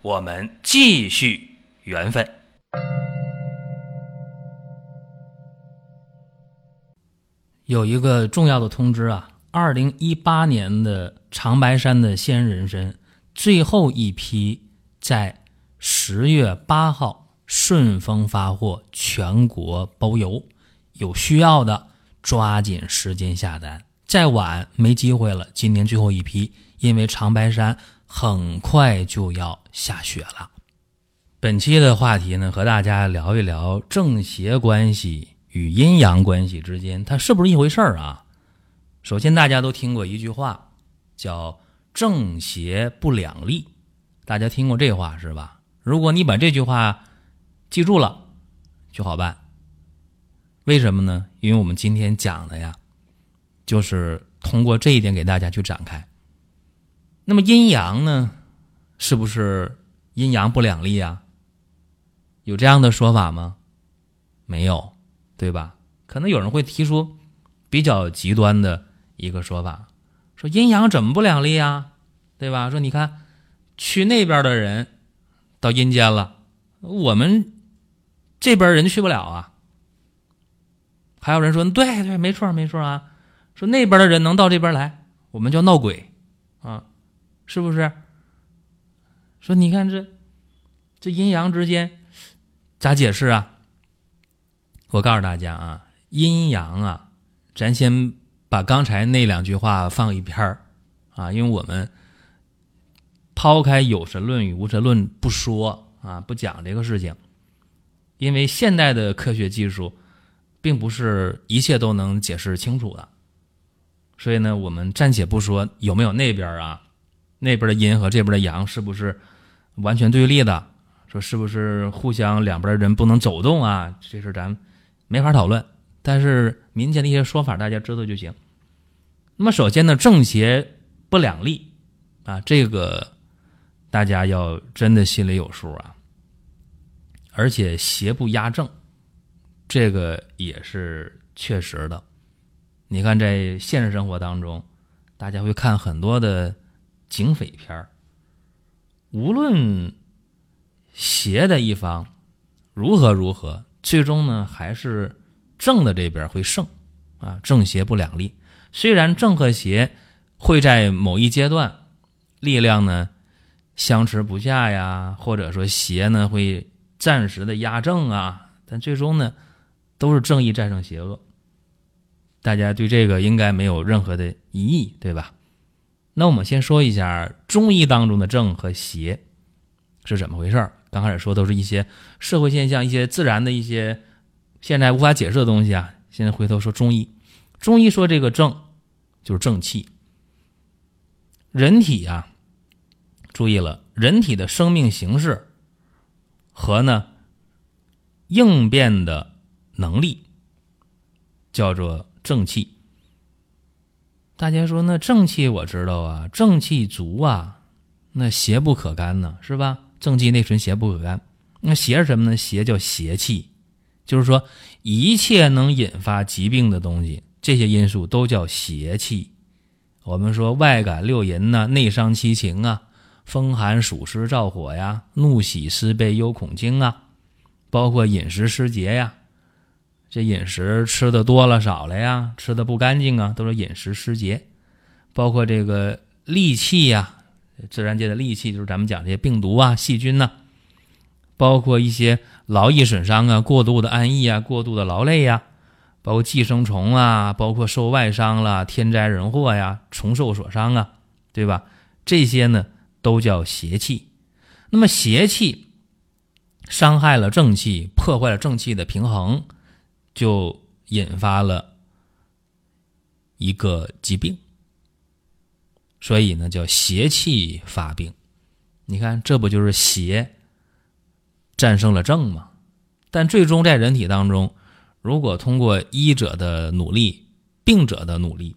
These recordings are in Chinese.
我们继续缘分。有一个重要的通知啊，二零一八年的长白山的鲜人参最后一批在十月八号顺丰发货，全国包邮。有需要的抓紧时间下单，再晚没机会了。今年最后一批，因为长白山很快就要下雪了。本期的话题呢，和大家聊一聊正邪关系。与阴阳关系之间，它是不是一回事儿啊？首先，大家都听过一句话，叫“正邪不两立”，大家听过这话是吧？如果你把这句话记住了，就好办。为什么呢？因为我们今天讲的呀，就是通过这一点给大家去展开。那么阴阳呢，是不是阴阳不两立啊？有这样的说法吗？没有。对吧？可能有人会提出比较极端的一个说法，说阴阳怎么不两立啊？对吧？说你看，去那边的人到阴间了，我们这边人去不了啊。还有人说，对对，没错没错啊。说那边的人能到这边来，我们叫闹鬼，是不是？说你看这这阴阳之间咋解释啊？我告诉大家啊，阴阳啊，咱先把刚才那两句话放一边儿啊，因为我们抛开有神论与无神论不说啊，不讲这个事情，因为现代的科学技术并不是一切都能解释清楚的，所以呢，我们暂且不说有没有那边啊，那边的阴和这边的阳是不是完全对立的，说是不是互相两边的人不能走动啊？这事咱。没法讨论，但是民间的一些说法大家知道就行。那么首先呢，正邪不两立啊，这个大家要真的心里有数啊。而且邪不压正，这个也是确实的。你看在现实生活当中，大家会看很多的警匪片儿无论邪的一方如何如何。最终呢，还是正的这边会胜，啊，正邪不两立。虽然正和邪会在某一阶段力量呢相持不下呀，或者说邪呢会暂时的压正啊，但最终呢都是正义战胜邪恶。大家对这个应该没有任何的疑义，对吧？那我们先说一下中医当中的正和邪是怎么回事儿。刚开始说都是一些社会现象、一些自然的一些现在无法解释的东西啊。现在回头说中医，中医说这个正就是正气。人体啊，注意了，人体的生命形式和呢应变的能力叫做正气。大家说那正气我知道啊，正气足啊，那邪不可干呢，是吧？正气内存，邪不可干。那邪是什么呢？邪叫邪气，就是说一切能引发疾病的东西，这些因素都叫邪气。我们说外感六淫呐，内伤七情啊，风寒暑湿燥火呀，怒喜思悲忧恐惊啊，包括饮食失节呀，这饮食吃的多了少了呀，吃的不干净啊，都是饮食失节。包括这个戾气呀。自然界的戾气就是咱们讲这些病毒啊、细菌呐，包括一些劳逸损伤啊、过度的安逸啊、过度的劳累呀，包括寄生虫啊，包括受外伤了、天灾人祸呀、虫兽所伤啊，对吧？这些呢都叫邪气。那么邪气伤害了正气，破坏了正气的平衡，就引发了一个疾病。所以呢，叫邪气发病。你看，这不就是邪战胜了正吗。但最终在人体当中，如果通过医者的努力、病者的努力，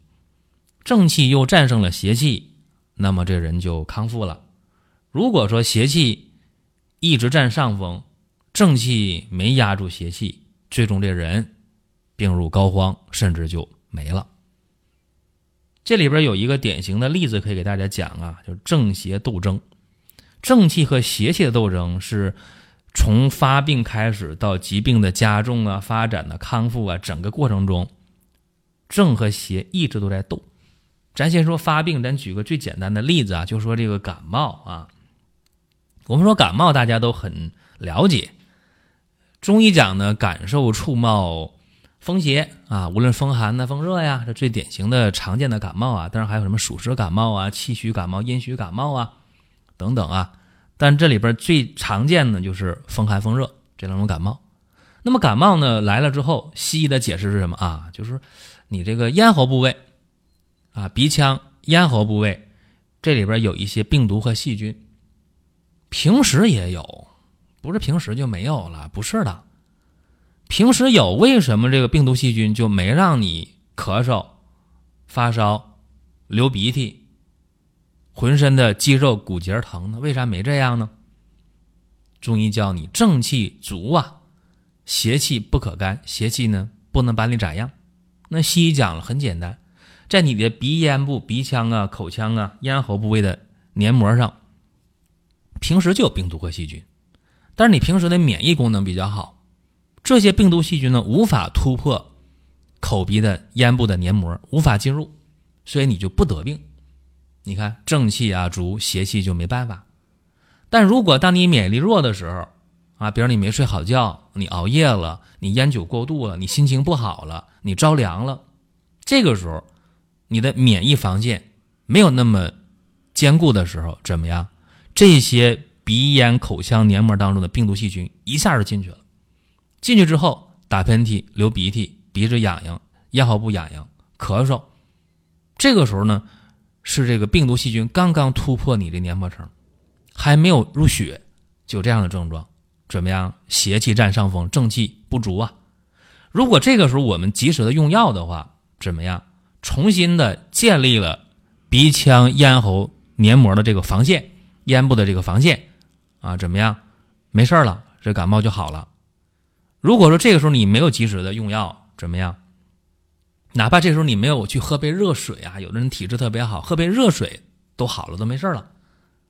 正气又战胜了邪气，那么这人就康复了。如果说邪气一直占上风，正气没压住邪气，最终这人病入膏肓，甚至就没了。这里边有一个典型的例子可以给大家讲啊，就是正邪斗争，正气和邪气的斗争是从发病开始到疾病的加重啊、发展的康复啊，整个过程中，正和邪一直都在斗。咱先说发病，咱举个最简单的例子啊，就说这个感冒啊。我们说感冒，大家都很了解。中医讲呢，感受触冒风邪啊，无论风寒呐、风热呀，这最典型的常见的感冒啊。当然还有什么暑湿感冒啊、气虚感冒、阴虚感冒啊等等啊。但这里边最常见的就是风寒、风热这两种感冒。那么感冒呢来了之后，西医的解释是什么啊？就是你这个咽喉部位。啊，鼻腔、咽喉部位，这里边有一些病毒和细菌，平时也有，不是平时就没有了，不是的，平时有，为什么这个病毒细菌就没让你咳嗽、发烧、流鼻涕、浑身的肌肉骨节疼呢？为啥没这样呢？中医教你正气足啊，邪气不可干，邪气呢不能把你咋样？那西医讲了，很简单。在你的鼻咽部、鼻腔啊、口腔啊、咽喉部位的黏膜上，平时就有病毒和细菌，但是你平时的免疫功能比较好，这些病毒细菌呢无法突破口鼻的咽部的黏膜，无法进入，所以你就不得病。你看正气啊足，邪气就没办法。但如果当你免疫力弱的时候啊，比如你没睡好觉，你熬夜了，你烟酒过度了，你心情不好了，你着凉了，这个时候。你的免疫防线没有那么坚固的时候，怎么样？这些鼻咽口腔黏膜当中的病毒细菌一下就进去了。进去之后，打喷嚏、流鼻涕、鼻子痒痒、咽喉部痒痒、咳嗽。这个时候呢，是这个病毒细菌刚刚突破你的黏膜层，还没有入血，就这样的症状。怎么样？邪气占上风，正气不足啊。如果这个时候我们及时的用药的话，怎么样？重新的建立了鼻腔咽喉黏膜的这个防线，咽部的这个防线啊，怎么样？没事了，这感冒就好了。如果说这个时候你没有及时的用药，怎么样？哪怕这时候你没有去喝杯热水啊，有的人体质特别好，喝杯热水都好了，都没事了。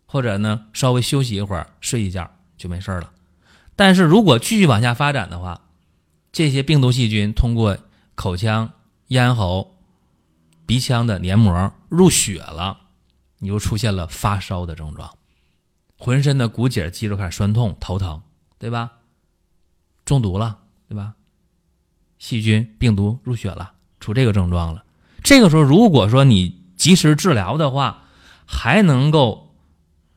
或者呢，稍微休息一会儿，睡一觉就没事了。但是如果继续往下发展的话，这些病毒细菌通过口腔、咽喉。鼻腔的黏膜入血了，你又出现了发烧的症状，浑身的骨节肌肉开始酸痛、头疼，对吧？中毒了，对吧？细菌、病毒入血了，出这个症状了。这个时候，如果说你及时治疗的话，还能够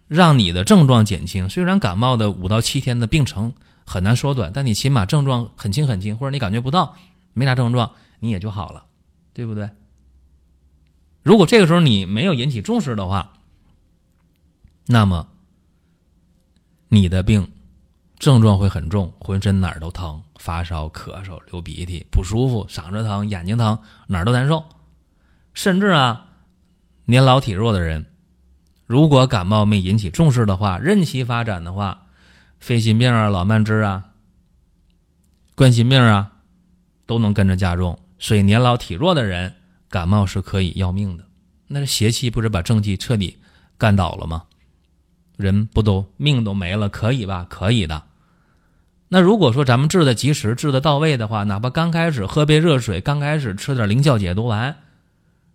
让你的症状减轻。虽然感冒的五到七天的病程很难缩短，但你起码症状很轻很轻，或者你感觉不到，没啥症状，你也就好了，对不对？如果这个时候你没有引起重视的话，那么你的病症状会很重，浑身哪儿都疼，发烧、咳嗽、流鼻涕、不舒服、嗓子疼、眼睛疼，哪儿都难受。甚至啊，年老体弱的人，如果感冒没引起重视的话，任其发展的话，肺心病啊、老慢支啊、冠心病啊，都能跟着加重。所以年老体弱的人。感冒是可以要命的，那是邪气不是把正气彻底干倒了吗？人不都命都没了？可以吧？可以的。那如果说咱们治的及时、治的到位的话，哪怕刚开始喝杯热水，刚开始吃点灵效解毒丸，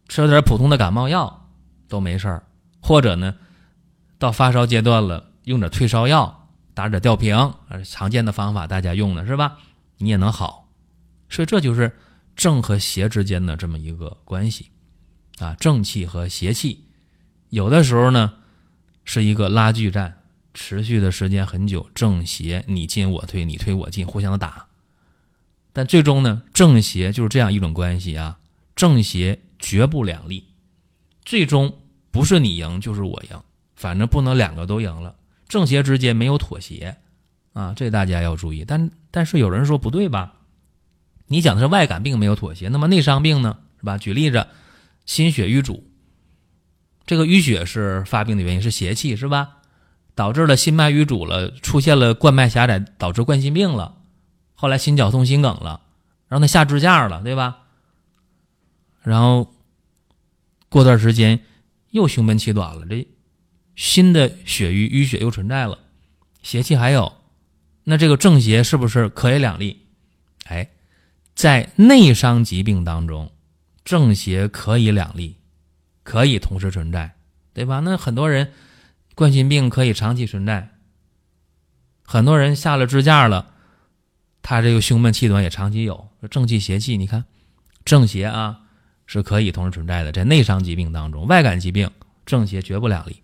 吃点普通的感冒药都没事儿，或者呢，到发烧阶段了，用点退烧药，打点吊瓶，常见的方法大家用的是吧？你也能好。所以这就是。正和邪之间的这么一个关系，啊，正气和邪气，有的时候呢是一个拉锯战，持续的时间很久，正邪你进我退，你退我进，互相的打。但最终呢，正邪就是这样一种关系啊，正邪绝不两立，最终不是你赢就是我赢，反正不能两个都赢了。正邪之间没有妥协，啊，这大家要注意。但但是有人说不对吧？你讲的是外感病没有妥协，那么内伤病呢？是吧？举例子，心血瘀阻，这个淤血是发病的原因，是邪气是吧？导致了心脉瘀阻了，出现了冠脉狭窄，导致冠心病了，后来心绞痛、心梗了，让他下支架了，对吧？然后过段时间又胸闷气短了，这新的血瘀淤血又存在了，邪气还有，那这个正邪是不是可以两立？哎。在内伤疾病当中，正邪可以两立，可以同时存在，对吧？那很多人冠心病可以长期存在，很多人下了支架了，他这个胸闷气短也长期有。正气邪气，你看正邪啊是可以同时存在的。在内伤疾病当中，外感疾病正邪绝不两立。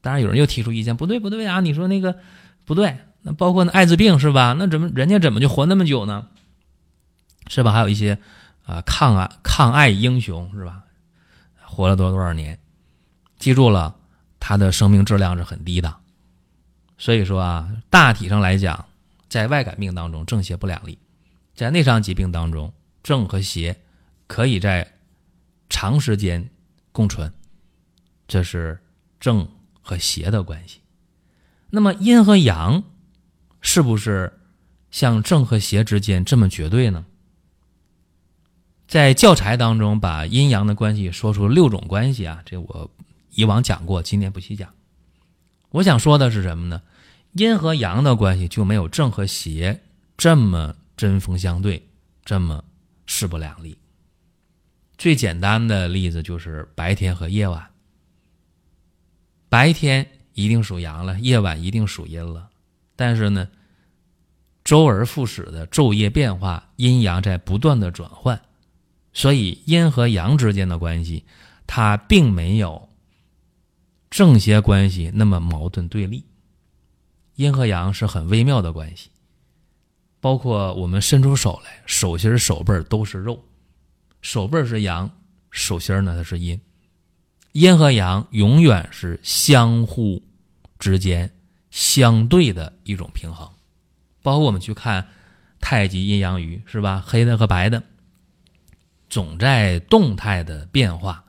当然，有人又提出意见，不对不对啊！你说那个不对，那包括那艾滋病是吧？那怎么人家怎么就活那么久呢？是吧？还有一些啊，抗癌抗癌英雄是吧？活了多少多少年？记住了，他的生命质量是很低的。所以说啊，大体上来讲，在外感病当中，正邪不两立；在内伤疾病当中，正和邪可以在长时间共存。这是正和邪的关系。那么阴和阳是不是像正和邪之间这么绝对呢？在教材当中，把阴阳的关系说出六种关系啊，这我以往讲过，今天不细讲。我想说的是什么呢？阴和阳的关系就没有正和邪这么针锋相对，这么势不两立。最简单的例子就是白天和夜晚，白天一定属阳了，夜晚一定属阴了。但是呢，周而复始的昼夜变化，阴阳在不断的转换。所以阴和阳之间的关系，它并没有正邪关系那么矛盾对立。阴和阳是很微妙的关系，包括我们伸出手来，手心手背都是肉，手背是阳，手心呢它是阴。阴和阳永远是相互之间相对的一种平衡。包括我们去看太极阴阳鱼，是吧？黑的和白的。总在动态的变化，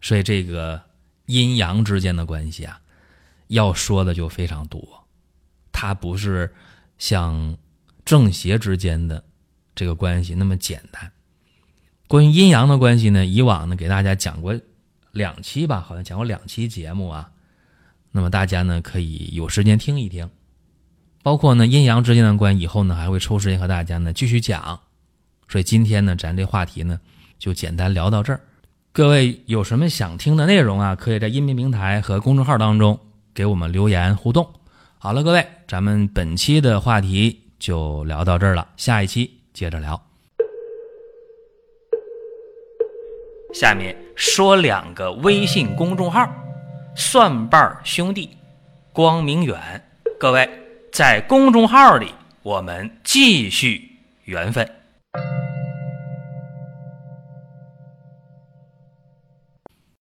所以这个阴阳之间的关系啊，要说的就非常多。它不是像正邪之间的这个关系那么简单。关于阴阳的关系呢，以往呢给大家讲过两期吧，好像讲过两期节目啊。那么大家呢可以有时间听一听，包括呢阴阳之间的关系，以后呢还会抽时间和大家呢继续讲。所以今天呢，咱这话题呢，就简单聊到这儿。各位有什么想听的内容啊，可以在音频平台和公众号当中给我们留言互动。好了，各位，咱们本期的话题就聊到这儿了，下一期接着聊。下面说两个微信公众号：蒜瓣兄弟、光明远。各位在公众号里，我们继续缘分。